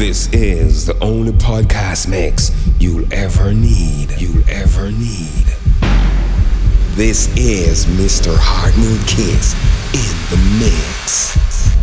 This is the only podcast mix you'll ever need. You'll ever need. This is Mr. Mood Kiss in the mix.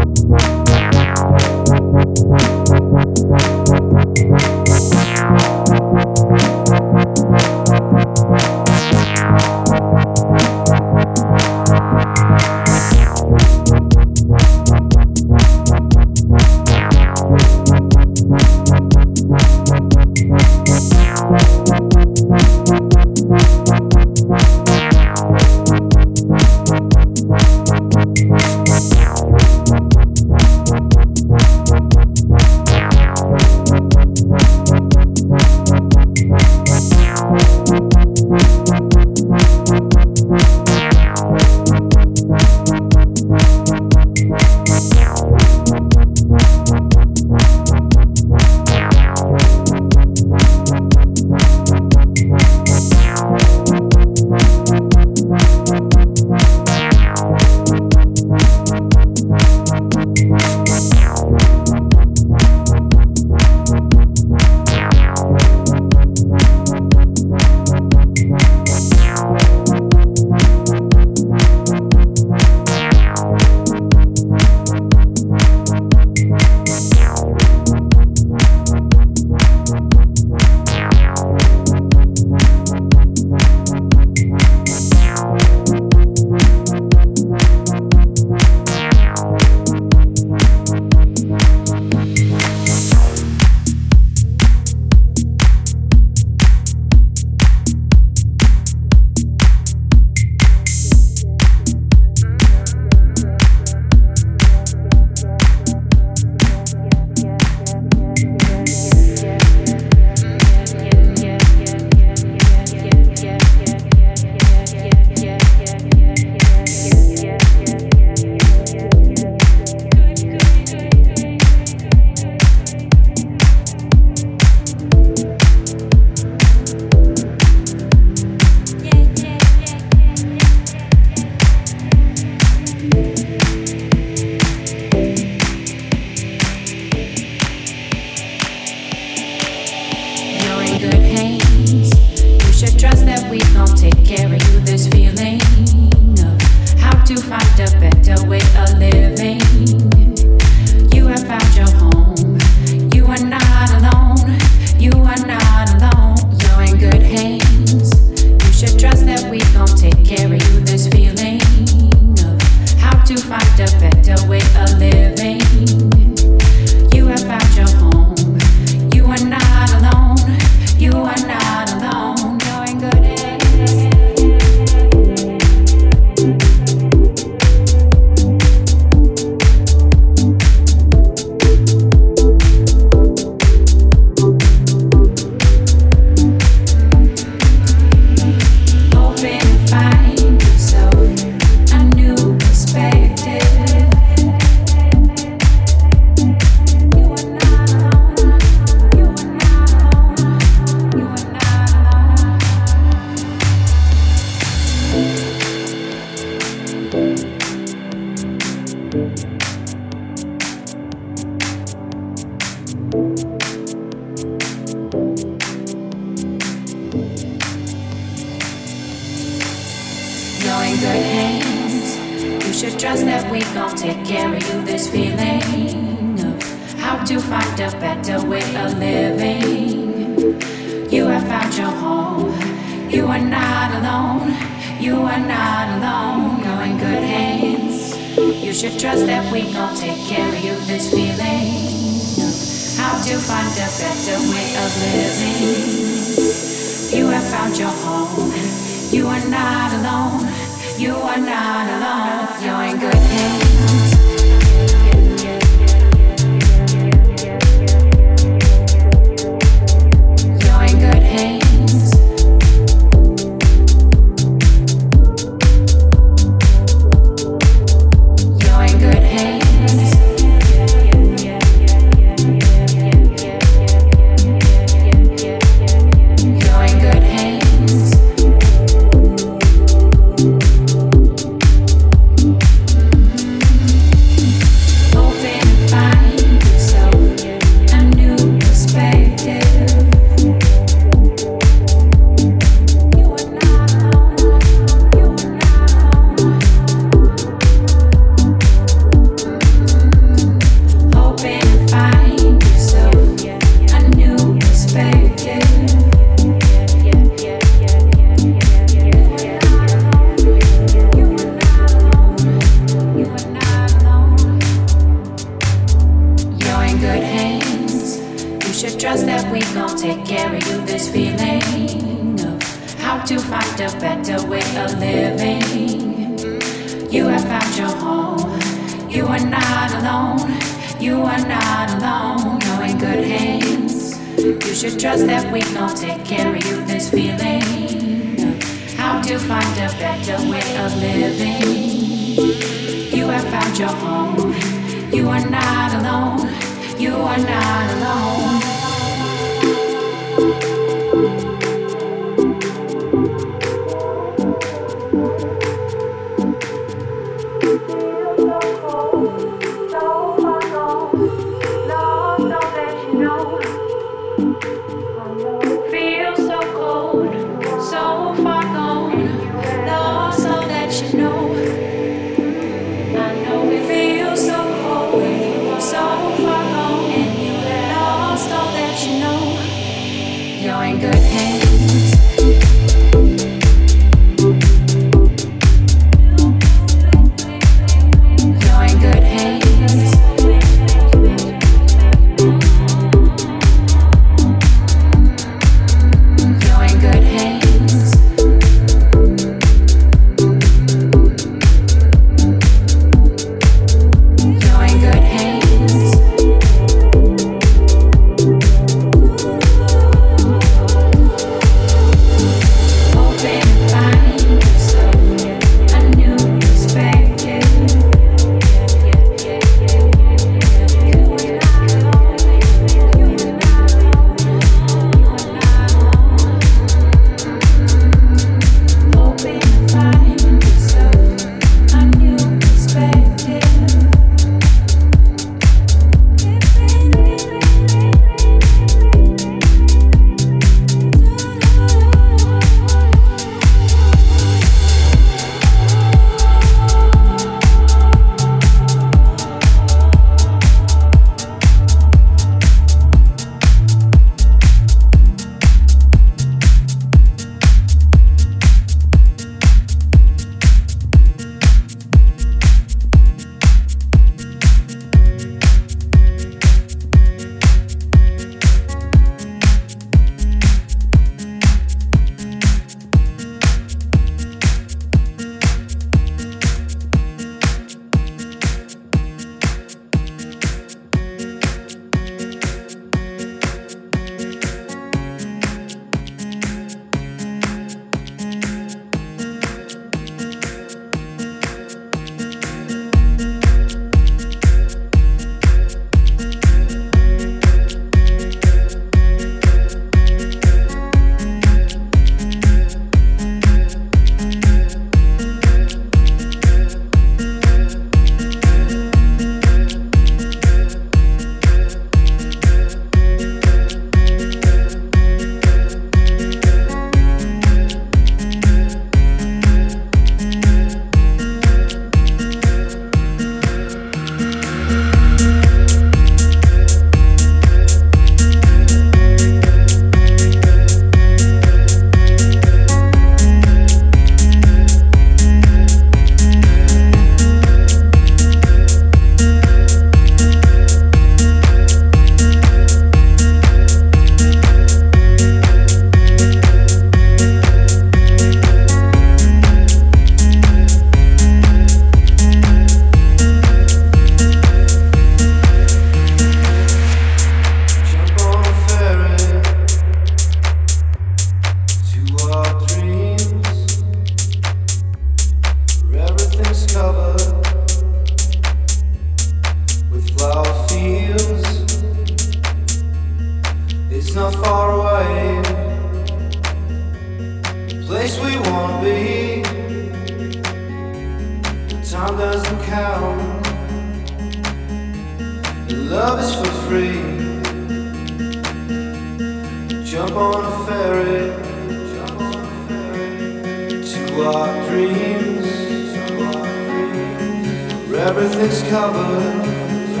covered,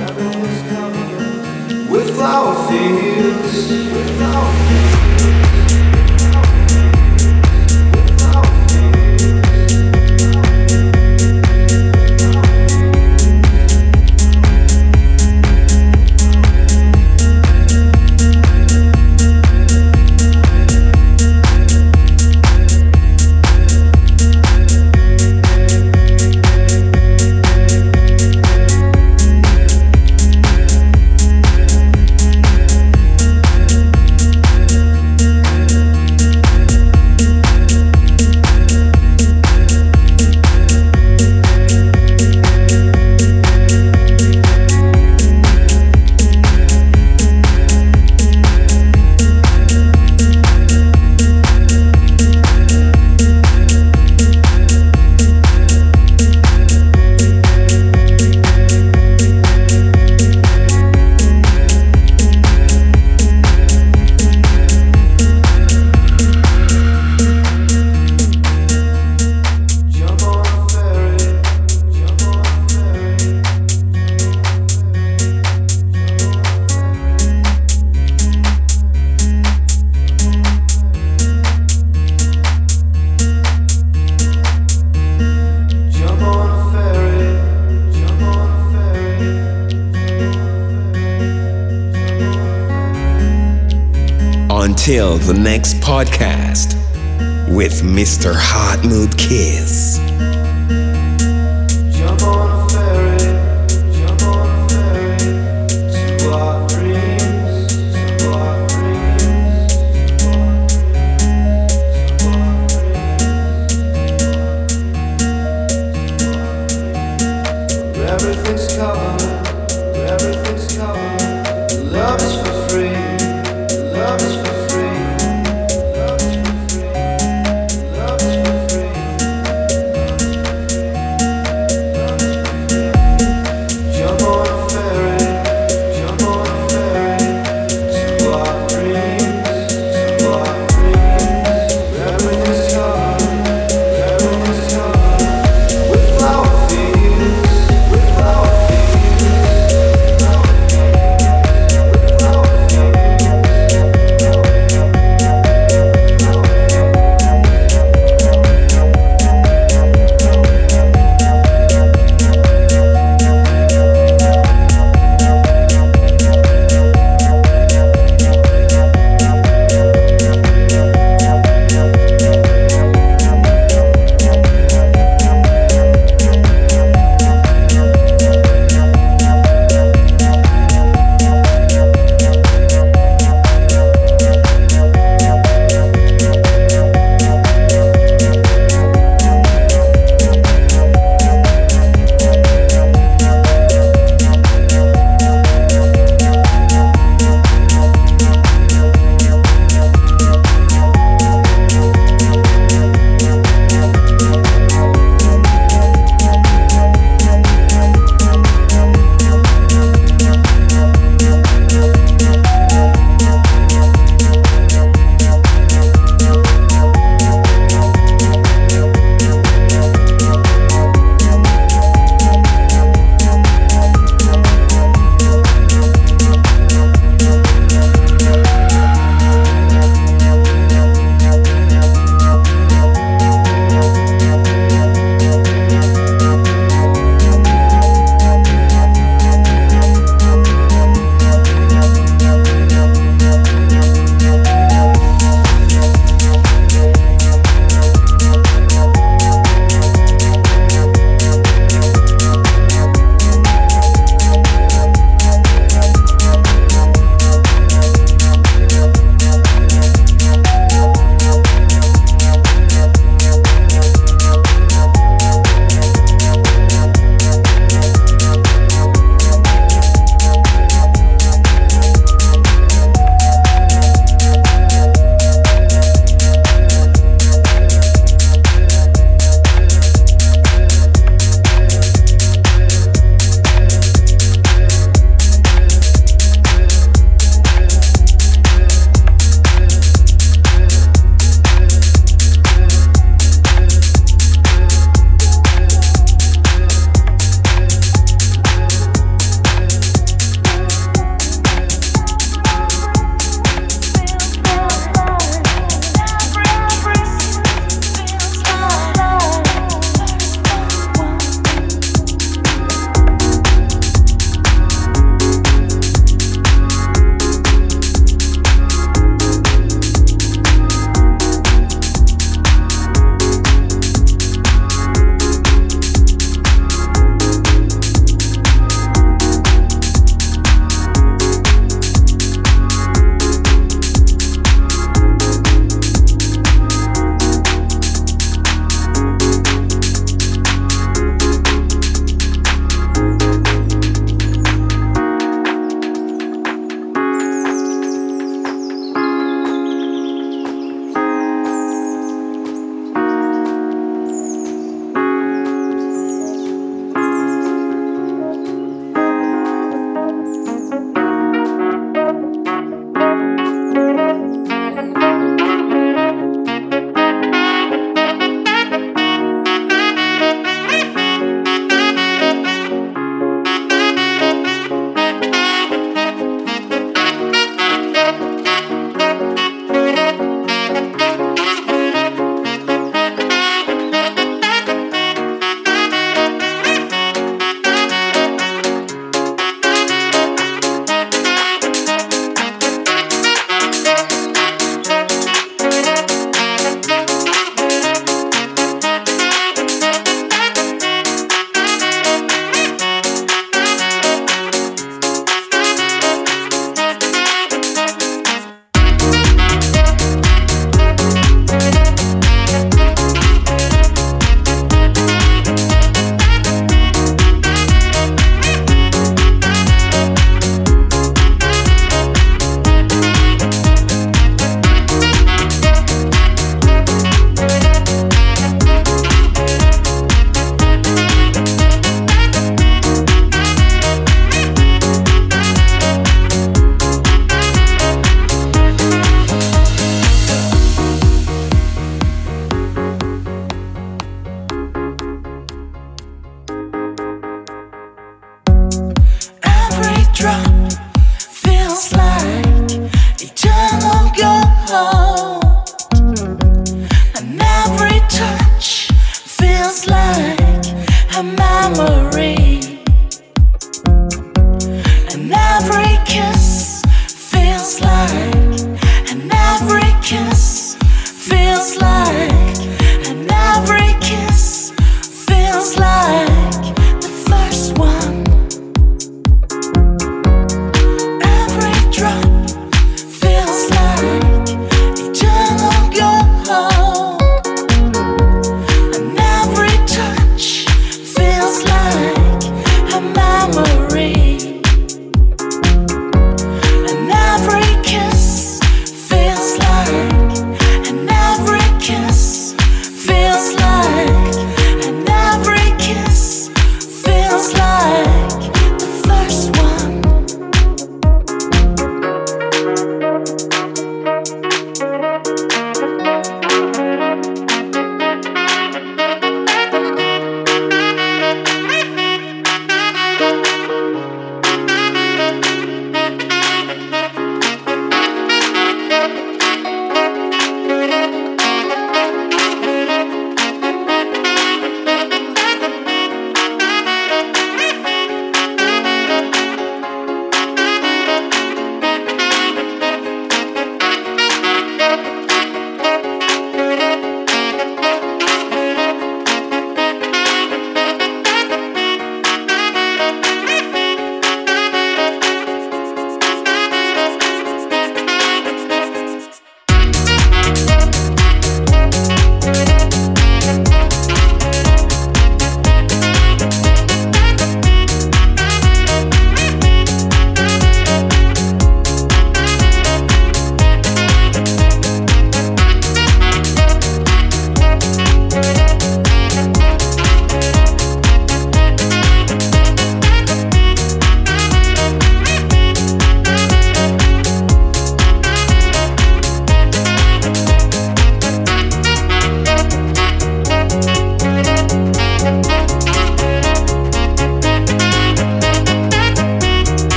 with flower fields. With flower fields. the next podcast with Mr.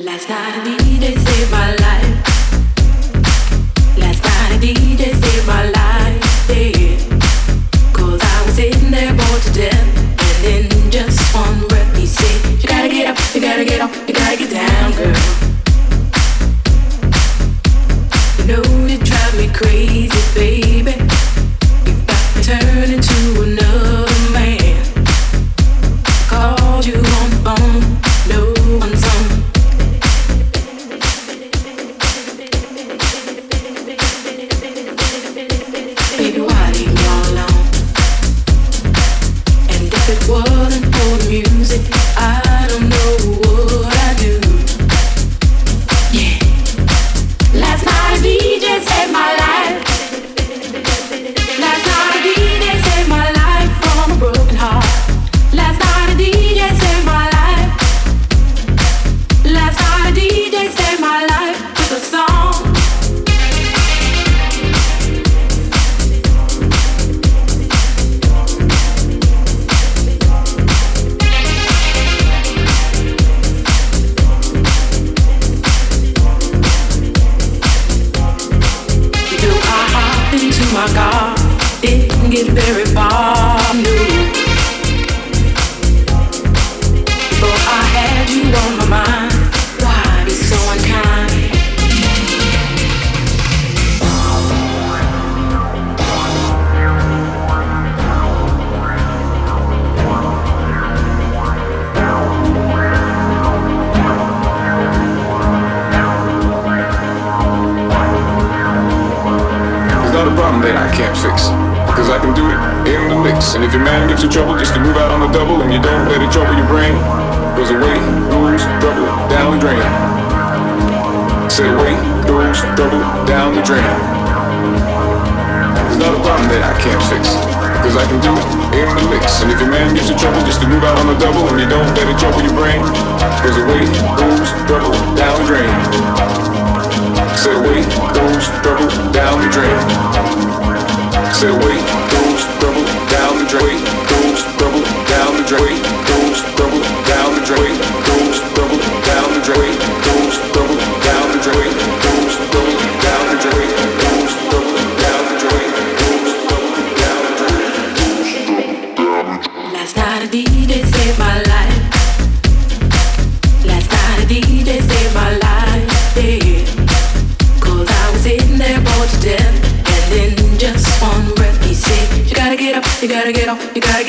Last night the DJ saved my life. Last night the DJ saved my life. Cause I was sitting there bored to death. And in just one breath he said, You gotta get up, you gotta get up, you gotta get down, girl. You know you drive me crazy, baby. Gotta get off, you gotta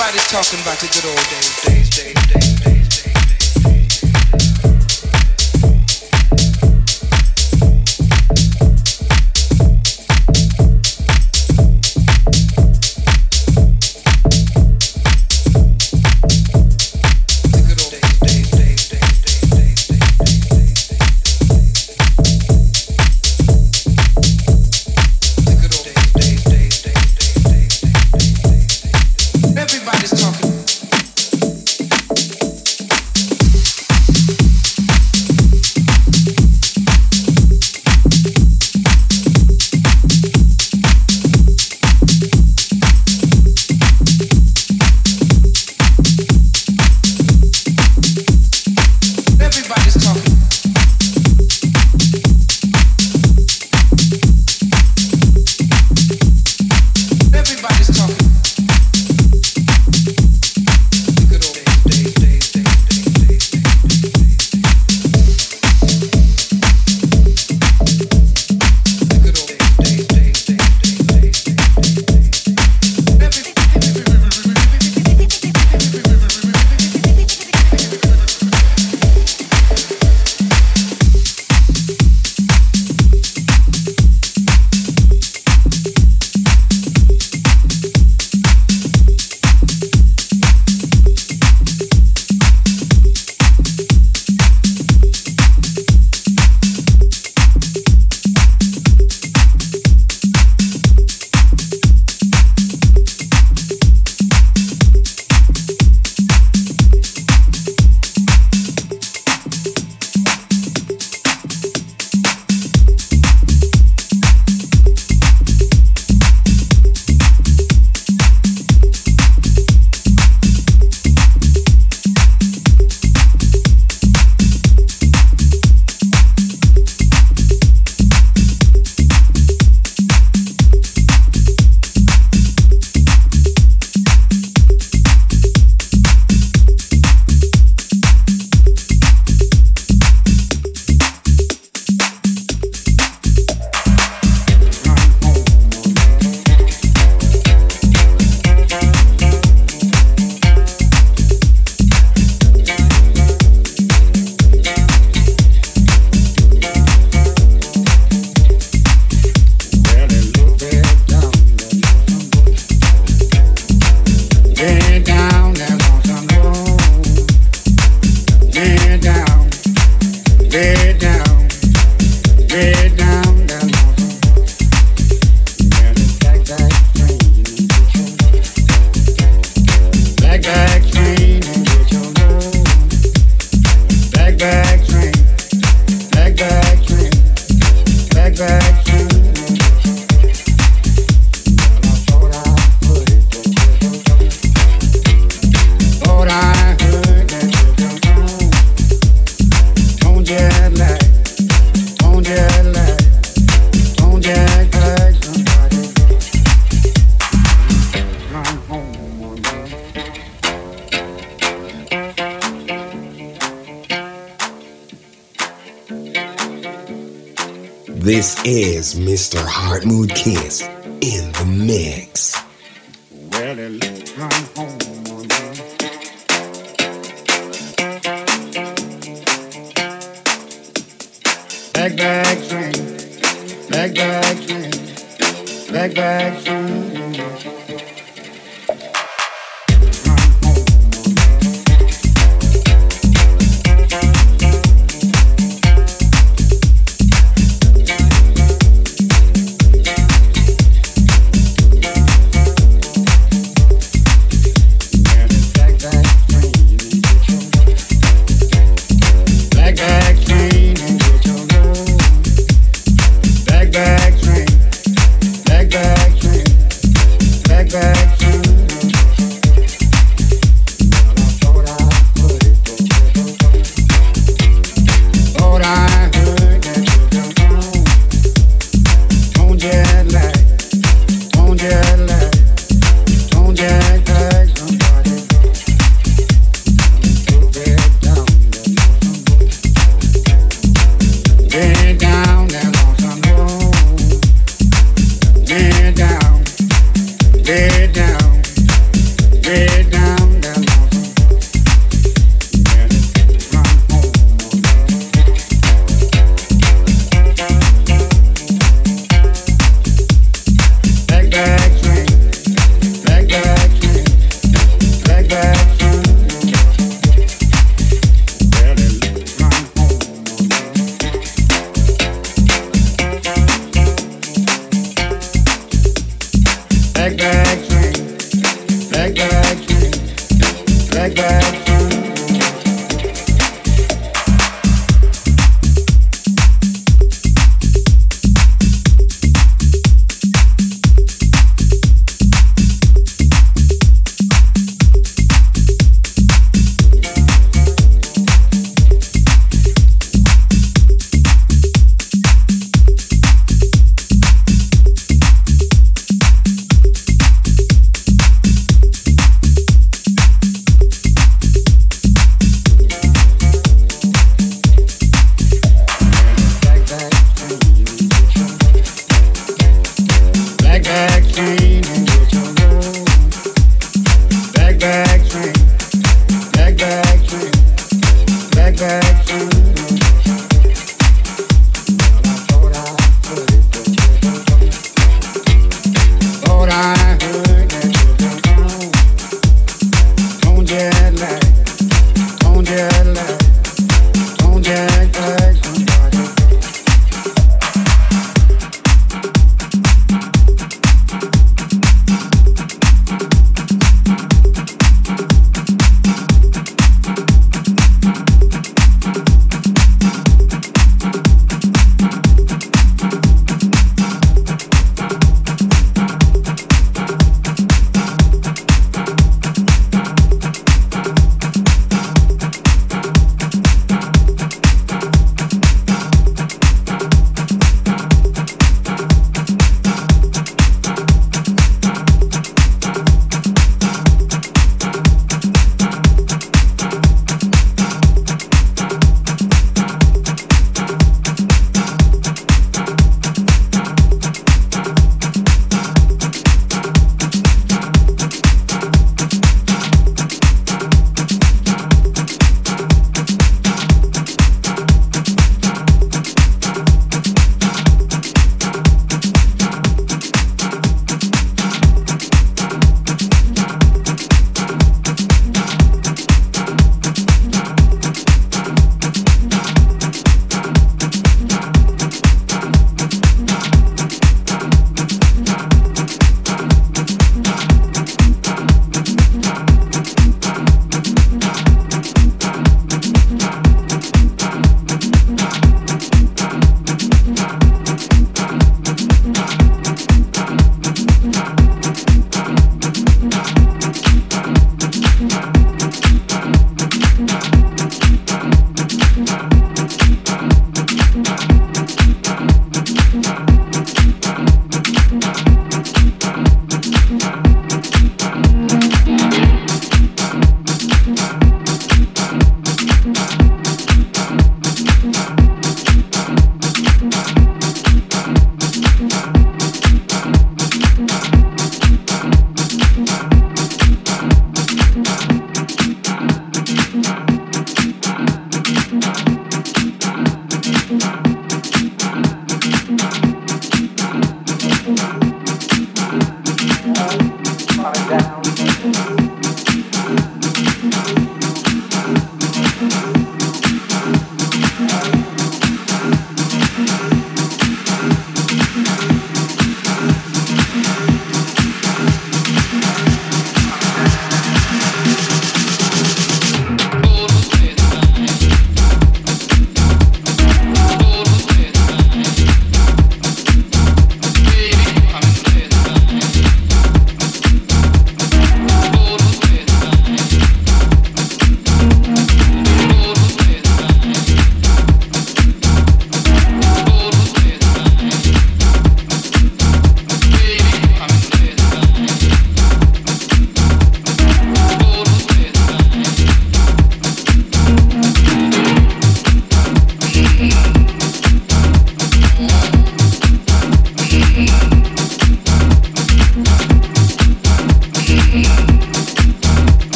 Everybody's talking about the good old days, days, days, days.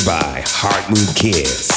By Heart Mood Kiss.